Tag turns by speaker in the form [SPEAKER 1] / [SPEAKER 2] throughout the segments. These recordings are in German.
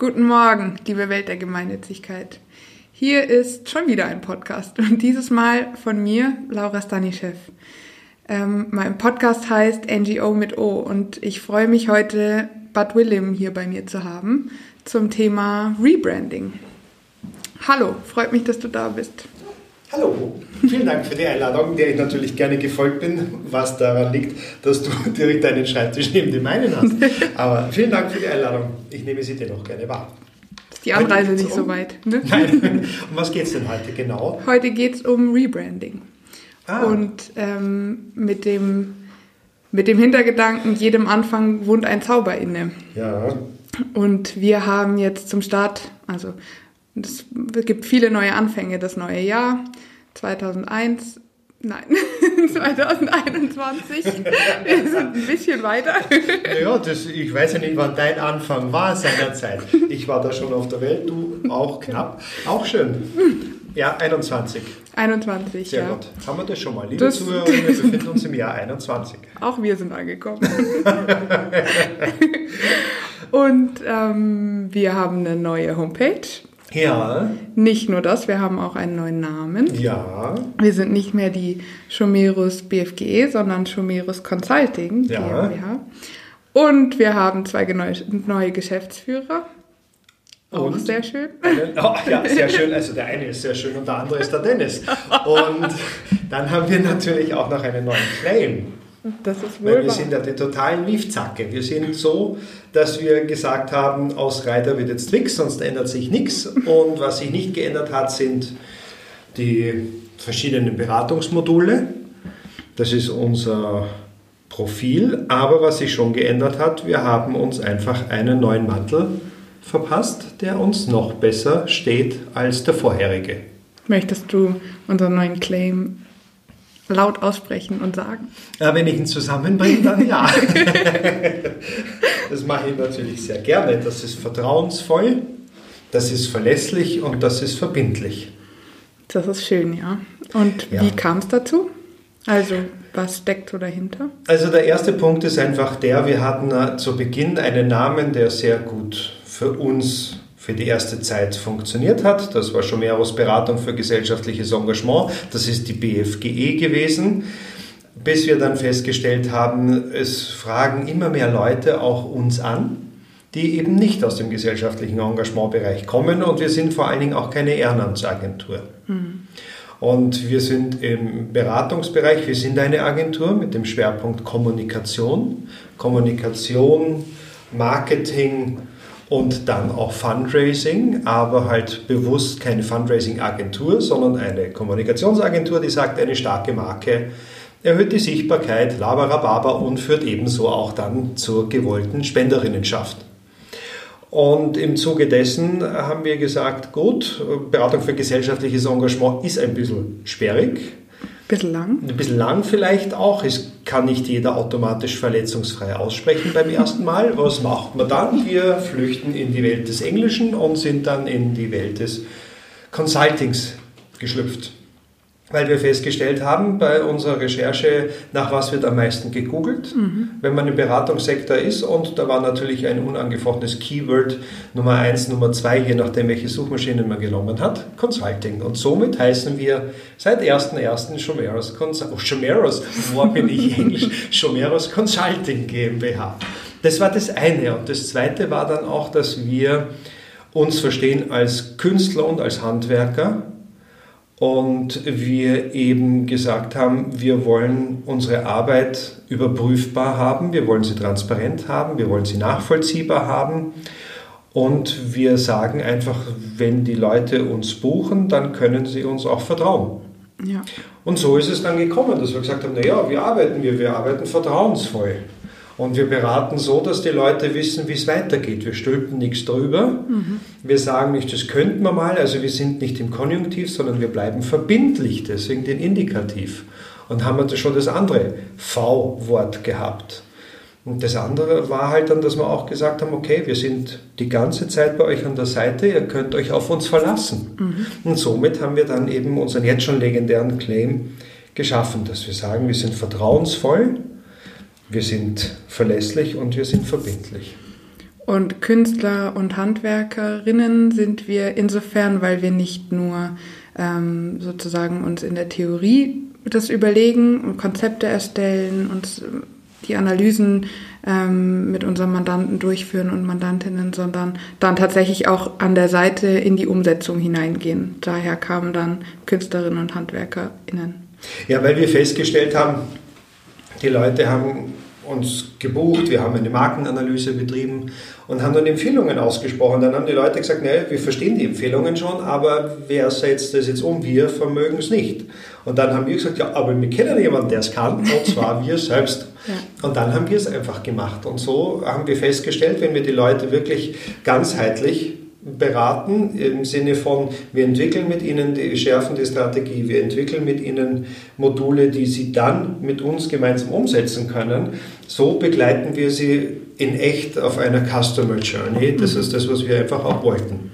[SPEAKER 1] Guten Morgen, liebe Welt der Gemeinnützigkeit. Hier ist schon wieder ein Podcast und dieses Mal von mir, Laura Stanischew. Ähm, mein Podcast heißt NGO mit O und ich freue mich heute, Bud Willem hier bei mir zu haben zum Thema Rebranding. Hallo, freut mich, dass du da bist.
[SPEAKER 2] Hallo, vielen Dank für die Einladung, der ich natürlich gerne gefolgt bin, was daran liegt, dass du direkt deinen Schreibtisch neben dem meinen hast. Aber vielen Dank für die Einladung. Ich nehme sie dennoch gerne wahr.
[SPEAKER 1] Ist die Anreise nicht um, so weit?
[SPEAKER 2] Ne? Nein. Um was geht es denn heute genau?
[SPEAKER 1] Heute geht es um Rebranding. Ah. Und ähm, mit, dem, mit dem Hintergedanken, jedem Anfang wohnt ein Zauber inne.
[SPEAKER 2] Ja.
[SPEAKER 1] Und wir haben jetzt zum Start, also es gibt viele neue Anfänge, das neue Jahr 2001. Nein, 2021. Wir sind ein bisschen weiter.
[SPEAKER 2] Naja, das, ich weiß ja nicht, wann dein Anfang war seinerzeit. Ich war da schon auf der Welt, du auch knapp. Auch schön. Ja, 21.
[SPEAKER 1] 21,
[SPEAKER 2] Sehr
[SPEAKER 1] ja.
[SPEAKER 2] gut. Haben wir das schon mal. Liebe das Zuhörerinnen, wir befinden uns im Jahr 21.
[SPEAKER 1] Auch wir sind angekommen. Und ähm, wir haben eine neue Homepage.
[SPEAKER 2] Ja.
[SPEAKER 1] Nicht nur das, wir haben auch einen neuen Namen.
[SPEAKER 2] Ja.
[SPEAKER 1] Wir sind nicht mehr die Schomerus BFGE, sondern Schomerus Consulting
[SPEAKER 2] ja.
[SPEAKER 1] GmbH. Und wir haben zwei neue Geschäftsführer. Auch und sehr schön.
[SPEAKER 2] oh, ja, sehr schön. Also der eine ist sehr schön und der andere ist der Dennis. Und dann haben wir natürlich auch noch einen neuen Claim.
[SPEAKER 1] Das ist wohl
[SPEAKER 2] Weil wir sind ja die totalen Miefzacke. Wir sind so, dass wir gesagt haben, aus Reiter wird jetzt Twix, sonst ändert sich nichts. Und was sich nicht geändert hat, sind die verschiedenen Beratungsmodule. Das ist unser Profil. Aber was sich schon geändert hat, wir haben uns einfach einen neuen Mantel verpasst, der uns noch besser steht als der vorherige.
[SPEAKER 1] Möchtest du unseren neuen Claim laut aussprechen und sagen?
[SPEAKER 2] Ja, wenn ich ihn zusammenbringe, dann ja. das mache ich natürlich sehr gerne. Das ist vertrauensvoll, das ist verlässlich und das ist verbindlich.
[SPEAKER 1] Das ist schön, ja. Und ja. wie kam es dazu? Also, was steckt so dahinter?
[SPEAKER 2] Also, der erste Punkt ist einfach der, wir hatten zu Beginn einen Namen, der sehr gut für uns für die erste Zeit funktioniert hat. Das war Schomeros Beratung für gesellschaftliches Engagement. Das ist die BFGE gewesen. Bis wir dann festgestellt haben, es fragen immer mehr Leute auch uns an, die eben nicht aus dem gesellschaftlichen Engagementbereich kommen und wir sind vor allen Dingen auch keine Ehrenamtsagentur. Mhm. Und wir sind im Beratungsbereich, wir sind eine Agentur mit dem Schwerpunkt Kommunikation. Kommunikation, Marketing, und dann auch Fundraising, aber halt bewusst keine Fundraising-Agentur, sondern eine Kommunikationsagentur, die sagt, eine starke Marke erhöht die Sichtbarkeit, Labarababa und führt ebenso auch dann zur gewollten Spenderinnenschaft. Und im Zuge dessen haben wir gesagt, gut, Beratung für gesellschaftliches Engagement ist ein bisschen sperrig,
[SPEAKER 1] bisschen lang.
[SPEAKER 2] Ein bisschen lang vielleicht auch. Es kann nicht jeder automatisch verletzungsfrei aussprechen beim ersten Mal. Was macht man dann? Wir flüchten in die Welt des Englischen und sind dann in die Welt des Consultings geschlüpft weil wir festgestellt haben bei unserer Recherche, nach was wird am meisten gegoogelt, mhm. wenn man im Beratungssektor ist. Und da war natürlich ein unangefochtenes Keyword Nummer eins, Nummer zwei, je nachdem, welche Suchmaschinen man genommen hat, Consulting. Und somit heißen wir seit 1.1. Schomeros, oh, Schomeros, wo bin ich Englisch? Schomeros Consulting GmbH. Das war das eine. Und das zweite war dann auch, dass wir uns verstehen als Künstler und als Handwerker und wir eben gesagt haben, wir wollen unsere Arbeit überprüfbar haben, wir wollen sie transparent haben, wir wollen sie nachvollziehbar haben. Und wir sagen einfach, wenn die Leute uns buchen, dann können sie uns auch vertrauen.
[SPEAKER 1] Ja.
[SPEAKER 2] Und so ist es dann gekommen, dass wir gesagt haben, naja, wie arbeiten wir? Wir arbeiten vertrauensvoll. Und wir beraten so, dass die Leute wissen, wie es weitergeht. Wir stülpen nichts drüber. Mhm. Wir sagen nicht, das könnten wir mal. Also wir sind nicht im Konjunktiv, sondern wir bleiben verbindlich, deswegen den Indikativ. Und haben wir schon das andere V-Wort gehabt. Und das andere war halt dann, dass wir auch gesagt haben, okay, wir sind die ganze Zeit bei euch an der Seite, ihr könnt euch auf uns verlassen. Mhm. Und somit haben wir dann eben unseren jetzt schon legendären Claim geschaffen, dass wir sagen, wir sind vertrauensvoll, wir sind verlässlich und wir sind verbindlich.
[SPEAKER 1] Und Künstler und Handwerkerinnen sind wir insofern, weil wir nicht nur ähm, sozusagen uns in der Theorie das überlegen und Konzepte erstellen, uns die Analysen ähm, mit unseren Mandanten durchführen und Mandantinnen, sondern dann tatsächlich auch an der Seite in die Umsetzung hineingehen. Daher kamen dann Künstlerinnen und HandwerkerInnen.
[SPEAKER 2] Ja, weil wir festgestellt haben, die Leute haben uns gebucht, wir haben eine Markenanalyse betrieben und haben dann Empfehlungen ausgesprochen. Dann haben die Leute gesagt, ne, wir verstehen die Empfehlungen schon, aber wer setzt das jetzt um? Wir vermögen es nicht. Und dann haben wir gesagt, ja, aber wir kennen jemanden, der es kann, und zwar wir selbst. Ja. Und dann haben wir es einfach gemacht. Und so haben wir festgestellt, wenn wir die Leute wirklich ganzheitlich beraten im Sinne von, wir entwickeln mit ihnen, die schärfen die Strategie, wir entwickeln mit ihnen Module, die sie dann mit uns gemeinsam umsetzen können. So begleiten wir sie in echt auf einer Customer Journey. Das ist das, was wir einfach auch wollten.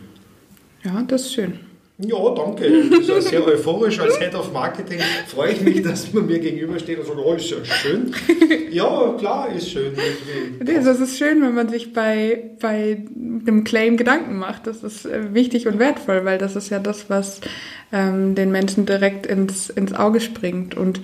[SPEAKER 1] Ja, das ist schön.
[SPEAKER 2] Ja, danke. Das ist sehr euphorisch. Als Head of Marketing freue ich mich, dass man mir gegenübersteht und sagt, oh, ist ja schön. Ja, klar, ist schön.
[SPEAKER 1] Das ist schön, wenn man sich bei, bei dem Claim Gedanken macht. Das ist äh, wichtig und wertvoll, weil das ist ja das, was ähm, den Menschen direkt ins, ins Auge springt. Und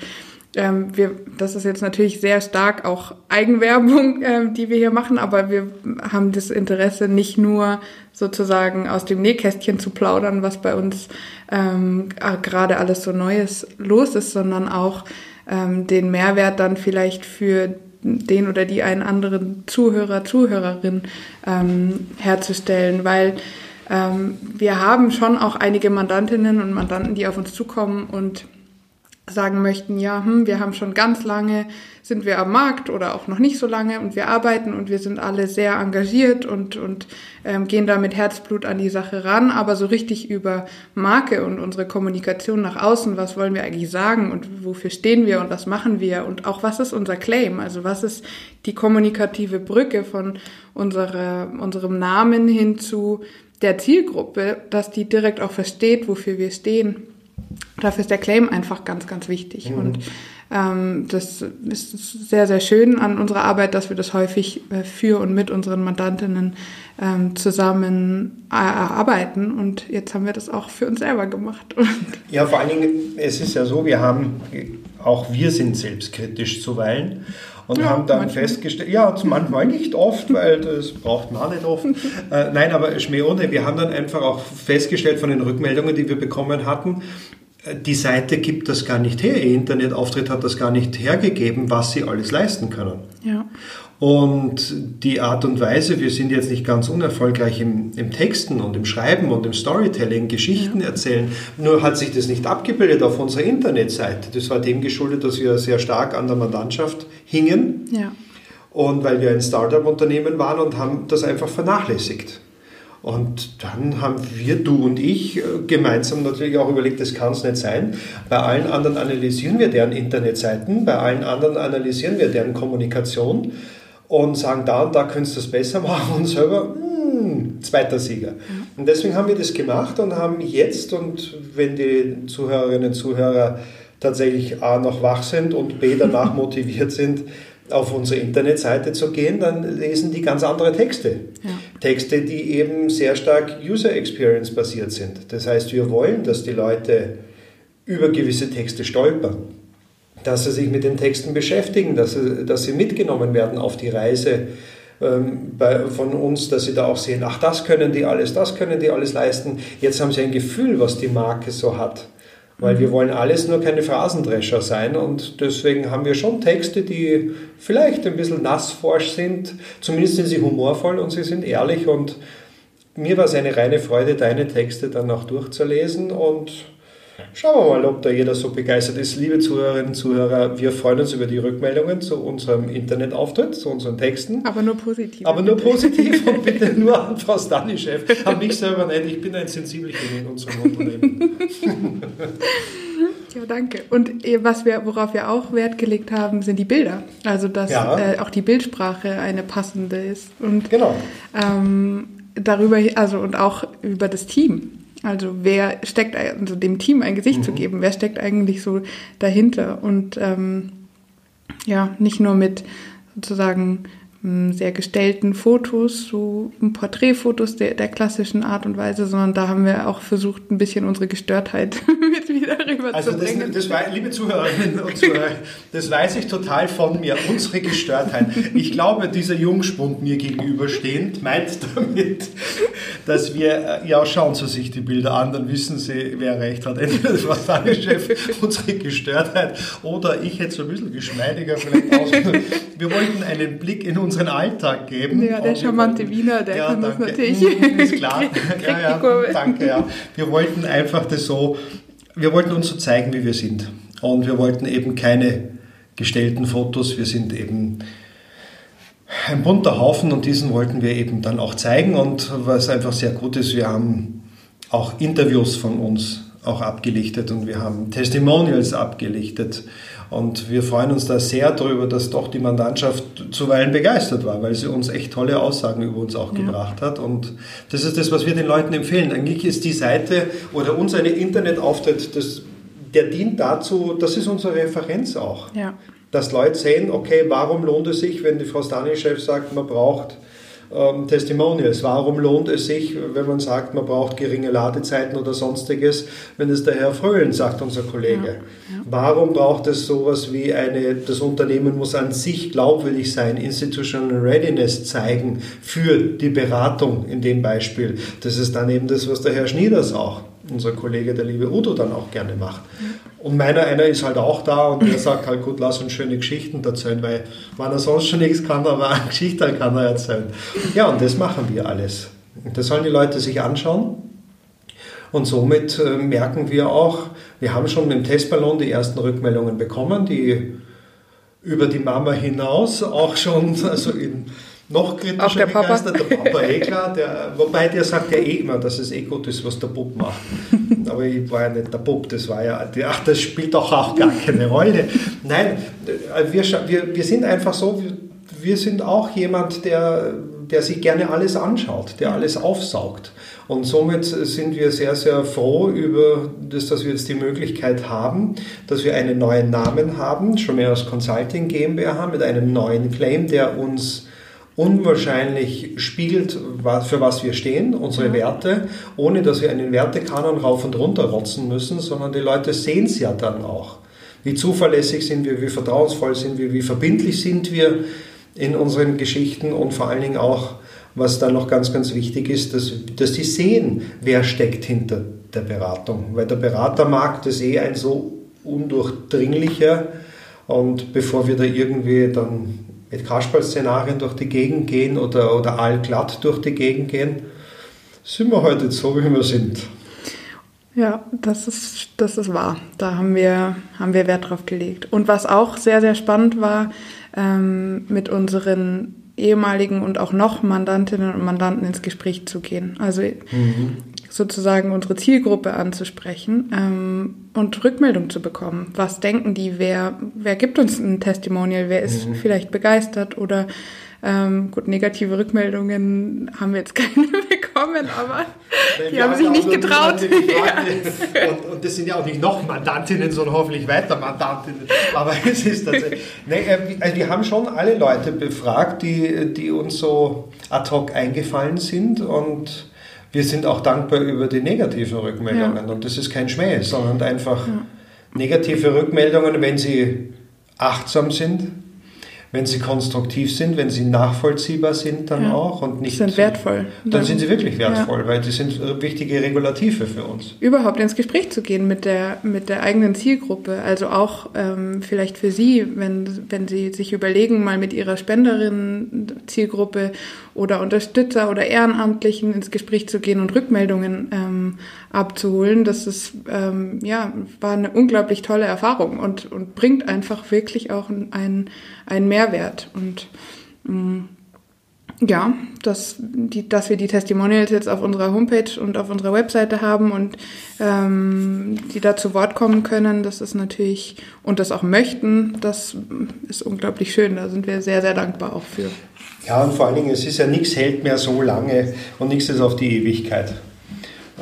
[SPEAKER 1] ähm, wir, das ist jetzt natürlich sehr stark auch Eigenwerbung, ähm, die wir hier machen, aber wir haben das Interesse nicht nur sozusagen aus dem Nähkästchen zu plaudern, was bei uns ähm, gerade alles so Neues los ist, sondern auch ähm, den Mehrwert dann vielleicht für den oder die einen anderen Zuhörer, Zuhörerin ähm, herzustellen, weil ähm, wir haben schon auch einige Mandantinnen und Mandanten, die auf uns zukommen und sagen möchten, ja, hm, wir haben schon ganz lange, sind wir am Markt oder auch noch nicht so lange und wir arbeiten und wir sind alle sehr engagiert und, und ähm, gehen da mit Herzblut an die Sache ran, aber so richtig über Marke und unsere Kommunikation nach außen, was wollen wir eigentlich sagen und wofür stehen wir und was machen wir? Und auch was ist unser Claim, also was ist die kommunikative Brücke von unserer, unserem Namen hin zu der Zielgruppe, dass die direkt auch versteht, wofür wir stehen Dafür ist der Claim einfach ganz, ganz wichtig. Mhm. Und ähm, das ist sehr, sehr schön an unserer Arbeit, dass wir das häufig äh, für und mit unseren Mandantinnen ähm, zusammen äh, erarbeiten. Und jetzt haben wir das auch für uns selber gemacht.
[SPEAKER 2] ja, vor allen Dingen, es ist ja so, wir haben, auch wir sind selbstkritisch zuweilen und ja, haben dann manchmal. festgestellt, ja, manchmal nicht oft, weil das braucht man auch nicht oft. äh, nein, aber Schmäh ohne, wir haben dann einfach auch festgestellt von den Rückmeldungen, die wir bekommen hatten, die Seite gibt das gar nicht her, ihr Internetauftritt hat das gar nicht hergegeben, was sie alles leisten können. Ja. Und die Art und Weise, wir sind jetzt nicht ganz unerfolgreich im, im Texten und im Schreiben und im Storytelling, Geschichten ja. erzählen, nur hat sich das nicht abgebildet auf unserer Internetseite. Das war dem geschuldet, dass wir sehr stark an der Mandantschaft hingen. Ja. Und weil wir ein Startup-Unternehmen waren und haben das einfach vernachlässigt. Und dann haben wir, du und ich, äh, gemeinsam natürlich auch überlegt, das kann es nicht sein. Bei allen anderen analysieren wir deren Internetseiten, bei allen anderen analysieren wir deren Kommunikation und sagen, da und da könntest du es besser machen und selber, hm, zweiter Sieger. Und deswegen haben wir das gemacht und haben jetzt, und wenn die Zuhörerinnen und Zuhörer tatsächlich A noch wach sind und B danach motiviert sind, auf unsere Internetseite zu gehen, dann lesen die ganz andere Texte. Ja. Texte, die eben sehr stark User Experience basiert sind. Das heißt, wir wollen, dass die Leute über gewisse Texte stolpern, dass sie sich mit den Texten beschäftigen, dass sie, dass sie mitgenommen werden auf die Reise ähm, bei, von uns, dass sie da auch sehen, ach, das können die alles, das können die alles leisten. Jetzt haben sie ein Gefühl, was die Marke so hat. Weil wir wollen alles nur keine Phrasendrescher sein und deswegen haben wir schon Texte, die vielleicht ein bisschen nassforsch sind. Zumindest sind sie humorvoll und sie sind ehrlich und mir war es eine reine Freude, deine Texte dann auch durchzulesen und Schauen wir mal, ob da jeder so begeistert ist. Liebe Zuhörerinnen und Zuhörer, wir freuen uns über die Rückmeldungen zu unserem Internetauftritt, zu unseren Texten.
[SPEAKER 1] Aber nur positiv.
[SPEAKER 2] Aber nur positiv und bitte nur an Frau Stanischew. An mich selber nicht, ich bin ein Sensibelchen in unserem Unternehmen.
[SPEAKER 1] Ja, danke. Und eh, was wir, worauf wir auch Wert gelegt haben, sind die Bilder. Also dass ja. äh, auch die Bildsprache eine passende ist. Und genau. Ähm, darüber, also und auch über das Team. Also wer steckt, also dem Team ein Gesicht mhm. zu geben, wer steckt eigentlich so dahinter und ähm, ja, nicht nur mit sozusagen sehr gestellten Fotos, so Porträtfotos der, der klassischen Art und Weise, sondern da haben wir auch versucht, ein bisschen unsere Gestörtheit mit wieder rüberzubringen. Also
[SPEAKER 2] das, das liebe Zuhörerinnen und Zuhörer, das weiß ich total von mir, unsere Gestörtheit. Ich glaube, dieser Jungspund mir gegenüberstehend meint damit, dass wir, äh, ja schauen Sie sich die Bilder an, dann wissen Sie, wer recht hat. Entweder das war Chef, unsere Gestörtheit, oder ich hätte so ein bisschen geschmeidiger vielleicht aus. Wir wollten einen Blick in unseren Alltag geben.
[SPEAKER 1] Ja, der charmante wollten, Wiener, der ja, kann danke. das natürlich.
[SPEAKER 2] Mhm, ist klar. ja, ja, danke, ja. Wir wollten einfach das so, wir wollten uns so zeigen, wie wir sind. Und wir wollten eben keine gestellten Fotos, wir sind eben ein bunter Haufen und diesen wollten wir eben dann auch zeigen. Und was einfach sehr gut ist, wir haben auch Interviews von uns auch abgelichtet und wir haben Testimonials abgelichtet. Und wir freuen uns da sehr darüber, dass doch die Mandantschaft zuweilen begeistert war, weil sie uns echt tolle Aussagen über uns auch ja. gebracht hat. Und das ist das, was wir den Leuten empfehlen. Eigentlich ist die Seite oder unser Internetauftritt, das, der dient dazu, das ist unsere Referenz auch. Ja. Dass Leute sehen, okay, warum lohnt es sich, wenn die Frau Stanischew sagt, man braucht ähm, Testimonials. Warum lohnt es sich, wenn man sagt, man braucht geringe Ladezeiten oder sonstiges, wenn es der Herr Fröhlen sagt, unser Kollege? Ja, ja. Warum braucht es sowas wie eine, das Unternehmen muss an sich glaubwürdig sein, Institutional Readiness zeigen für die Beratung in dem Beispiel? Das ist dann eben das, was der Herr Schnieders auch unser Kollege, der liebe Udo, dann auch gerne macht. Und meiner einer ist halt auch da und der sagt halt, gut, lass uns schöne Geschichten erzählen, weil wenn er sonst schon nichts kann, aber eine Geschichte kann er erzählen. Ja, und das machen wir alles. Das sollen die Leute sich anschauen. Und somit äh, merken wir auch, wir haben schon mit dem Testballon die ersten Rückmeldungen bekommen, die über die Mama hinaus auch schon also in noch kritischer
[SPEAKER 1] Auch der
[SPEAKER 2] begeistert, Papa. der Papa eh klar, der, wobei der sagt ja eh immer, dass es eh gut ist, was der Bub macht. Aber ich war ja nicht der Bub, das war ja, ach, das spielt doch auch gar keine Rolle. Nein, wir, wir, wir sind einfach so, wir, wir sind auch jemand, der, der sich gerne alles anschaut, der alles aufsaugt. Und somit sind wir sehr, sehr froh über das, dass wir jetzt die Möglichkeit haben, dass wir einen neuen Namen haben, schon mehr als Consulting GmbH mit einem neuen Claim, der uns unwahrscheinlich spiegelt, für was wir stehen, unsere ja. Werte, ohne dass wir einen Wertekanon rauf und runter rotzen müssen, sondern die Leute sehen es ja dann auch. Wie zuverlässig sind wir, wie vertrauensvoll sind wir, wie verbindlich sind wir in unseren Geschichten und vor allen Dingen auch, was dann noch ganz, ganz wichtig ist, dass, dass die sehen, wer steckt hinter der Beratung. Weil der Beratermarkt ist eh ein so undurchdringlicher und bevor wir da irgendwie dann mit Kasperl-Szenarien durch die Gegend gehen oder, oder allglatt durch die Gegend gehen, sind wir heute so, wie wir sind.
[SPEAKER 1] Ja, das ist, das ist wahr. Da haben wir, haben wir Wert drauf gelegt. Und was auch sehr, sehr spannend war, ähm, mit unseren ehemaligen und auch noch Mandantinnen und Mandanten ins Gespräch zu gehen. Also mhm sozusagen unsere Zielgruppe anzusprechen ähm, und Rückmeldung zu bekommen. Was denken die? Wer, wer gibt uns ein Testimonial? Wer ist mhm. vielleicht begeistert oder ähm, gut, negative Rückmeldungen haben wir jetzt keine bekommen, aber Nein, die haben sich nicht getraut.
[SPEAKER 2] Ja. Und, und, das sind ja auch nicht noch Mandantinnen, sondern hoffentlich weiter Mandantinnen. Aber es ist tatsächlich. Nee, äh, also wir haben schon alle Leute befragt, die, die uns so ad hoc eingefallen sind und wir sind auch dankbar über die negativen Rückmeldungen. Ja. Und das ist kein Schmäh, sondern einfach ja. negative Rückmeldungen, wenn sie achtsam sind, wenn sie konstruktiv sind, wenn sie nachvollziehbar sind, dann ja. auch und nicht
[SPEAKER 1] sind wertvoll.
[SPEAKER 2] Dann, dann sind sie wirklich wertvoll, ja. weil die sind wichtige Regulative für uns.
[SPEAKER 1] Überhaupt ins Gespräch zu gehen mit der mit der eigenen Zielgruppe, also auch ähm, vielleicht für Sie, wenn wenn Sie sich überlegen, mal mit Ihrer Spenderin Zielgruppe oder Unterstützer oder Ehrenamtlichen ins Gespräch zu gehen und Rückmeldungen ähm, abzuholen. Das ist, ähm, ja, war eine unglaublich tolle Erfahrung und, und bringt einfach wirklich auch einen, einen Mehrwert. Und ähm, ja, dass, die, dass wir die Testimonials jetzt auf unserer Homepage und auf unserer Webseite haben und ähm, die da zu Wort kommen können, das ist natürlich, und das auch möchten, das ist unglaublich schön. Da sind wir sehr, sehr dankbar auch für.
[SPEAKER 2] Ja, und vor allen Dingen, es ist ja nichts hält mehr so lange und nichts ist auf die Ewigkeit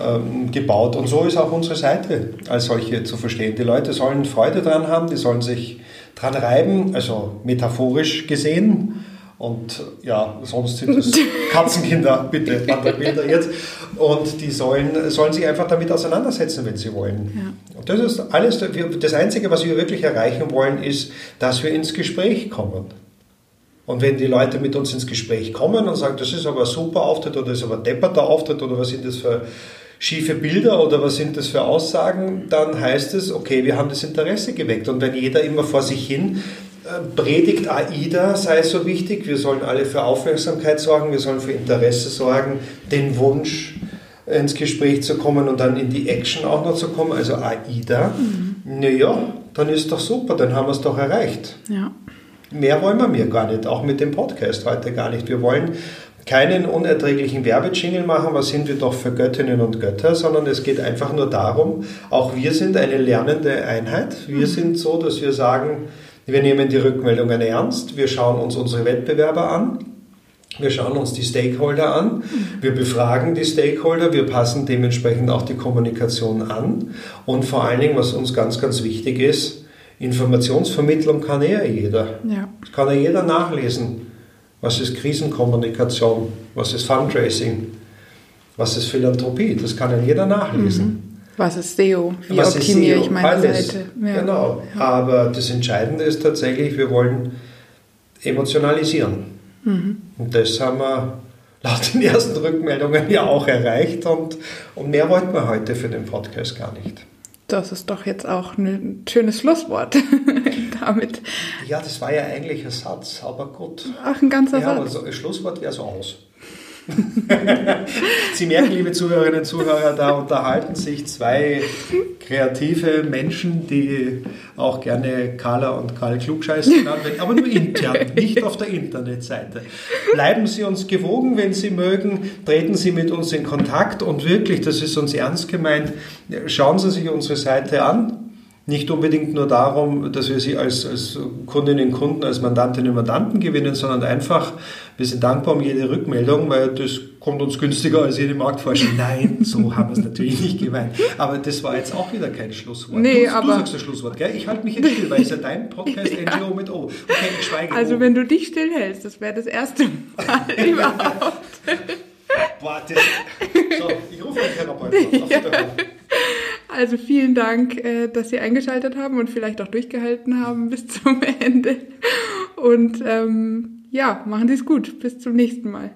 [SPEAKER 2] ähm, gebaut. Und so ist auch unsere Seite als solche zu verstehen. Die Leute sollen Freude dran haben, die sollen sich dran reiben, also metaphorisch gesehen. Und ja, sonst sind es Katzenkinder, bitte, Wanderbilder jetzt. Und die sollen, sollen sich einfach damit auseinandersetzen, wenn sie wollen. Ja. Und das ist alles, das Einzige, was wir wirklich erreichen wollen, ist, dass wir ins Gespräch kommen. Und wenn die Leute mit uns ins Gespräch kommen und sagen, das ist aber ein super Auftritt oder das ist aber ein depperter Auftritt oder was sind das für schiefe Bilder oder was sind das für Aussagen, dann heißt es, okay, wir haben das Interesse geweckt. Und wenn jeder immer vor sich hin predigt AIDA sei so wichtig, wir sollen alle für Aufmerksamkeit sorgen, wir sollen für Interesse sorgen, den Wunsch ins Gespräch zu kommen und dann in die Action auch noch zu kommen, also AIDA, mhm. naja, dann ist doch super, dann haben wir es doch erreicht. Ja. Mehr wollen wir mir gar nicht, auch mit dem Podcast heute gar nicht. Wir wollen keinen unerträglichen Werbejingle machen, was sind wir doch für Göttinnen und Götter, sondern es geht einfach nur darum, auch wir sind eine lernende Einheit. Wir mhm. sind so, dass wir sagen, wir nehmen die Rückmeldungen ernst, wir schauen uns unsere Wettbewerber an, wir schauen uns die Stakeholder an, wir befragen die Stakeholder, wir passen dementsprechend auch die Kommunikation an und vor allen Dingen, was uns ganz, ganz wichtig ist, Informationsvermittlung kann ja jeder. Ja. Das kann ja jeder nachlesen. Was ist Krisenkommunikation? Was ist Fundraising? Was ist Philanthropie? Das kann ja jeder nachlesen. Mhm.
[SPEAKER 1] Was ist SEO? Wie Was optimiere SEO? ich meine Alles. Seite?
[SPEAKER 2] Ja. Genau. Ja. Aber das Entscheidende ist tatsächlich, wir wollen emotionalisieren. Mhm. Und das haben wir laut den ersten Rückmeldungen ja auch erreicht. Und, und mehr wollten wir heute für den Podcast gar nicht.
[SPEAKER 1] Das ist doch jetzt auch ein schönes Schlusswort damit.
[SPEAKER 2] Ja, das war ja eigentlich ein Satz, aber gut.
[SPEAKER 1] Ach, ein ganzer
[SPEAKER 2] ja,
[SPEAKER 1] Satz.
[SPEAKER 2] Aber so, ein Schlusswort wäre so aus. Sie merken, liebe Zuhörerinnen und Zuhörer, da unterhalten sich zwei kreative Menschen, die auch gerne Carla und Karl Klugscheiß genannt werden, aber nur intern, nicht auf der Internetseite. Bleiben Sie uns gewogen, wenn Sie mögen, treten Sie mit uns in Kontakt. Und wirklich, das ist uns ernst gemeint, schauen Sie sich unsere Seite an nicht unbedingt nur darum, dass wir sie als, als Kundinnen und Kunden, als Mandantinnen und Mandanten gewinnen, sondern einfach, wir sind dankbar um jede Rückmeldung, weil das kommt uns günstiger als jede Marktforschung. Nein, so haben wir es natürlich nicht gemeint. Aber das war jetzt auch wieder kein Schlusswort.
[SPEAKER 1] Nee,
[SPEAKER 2] du,
[SPEAKER 1] aber
[SPEAKER 2] du sagst das Schlusswort, gell? Ich halte mich jetzt still, weil es ja dein Podcast ja. NGO mit O. Okay,
[SPEAKER 1] ich schweige. Also o. wenn du dich stillhältst, das wäre das erste Mal überhaupt. Boah, das, so, ich rufe einen Therapeuten auf. Ja. Also vielen Dank, äh, dass Sie eingeschaltet haben und vielleicht auch durchgehalten haben bis zum Ende. Und ähm, ja, machen Sie es gut. Bis zum nächsten Mal.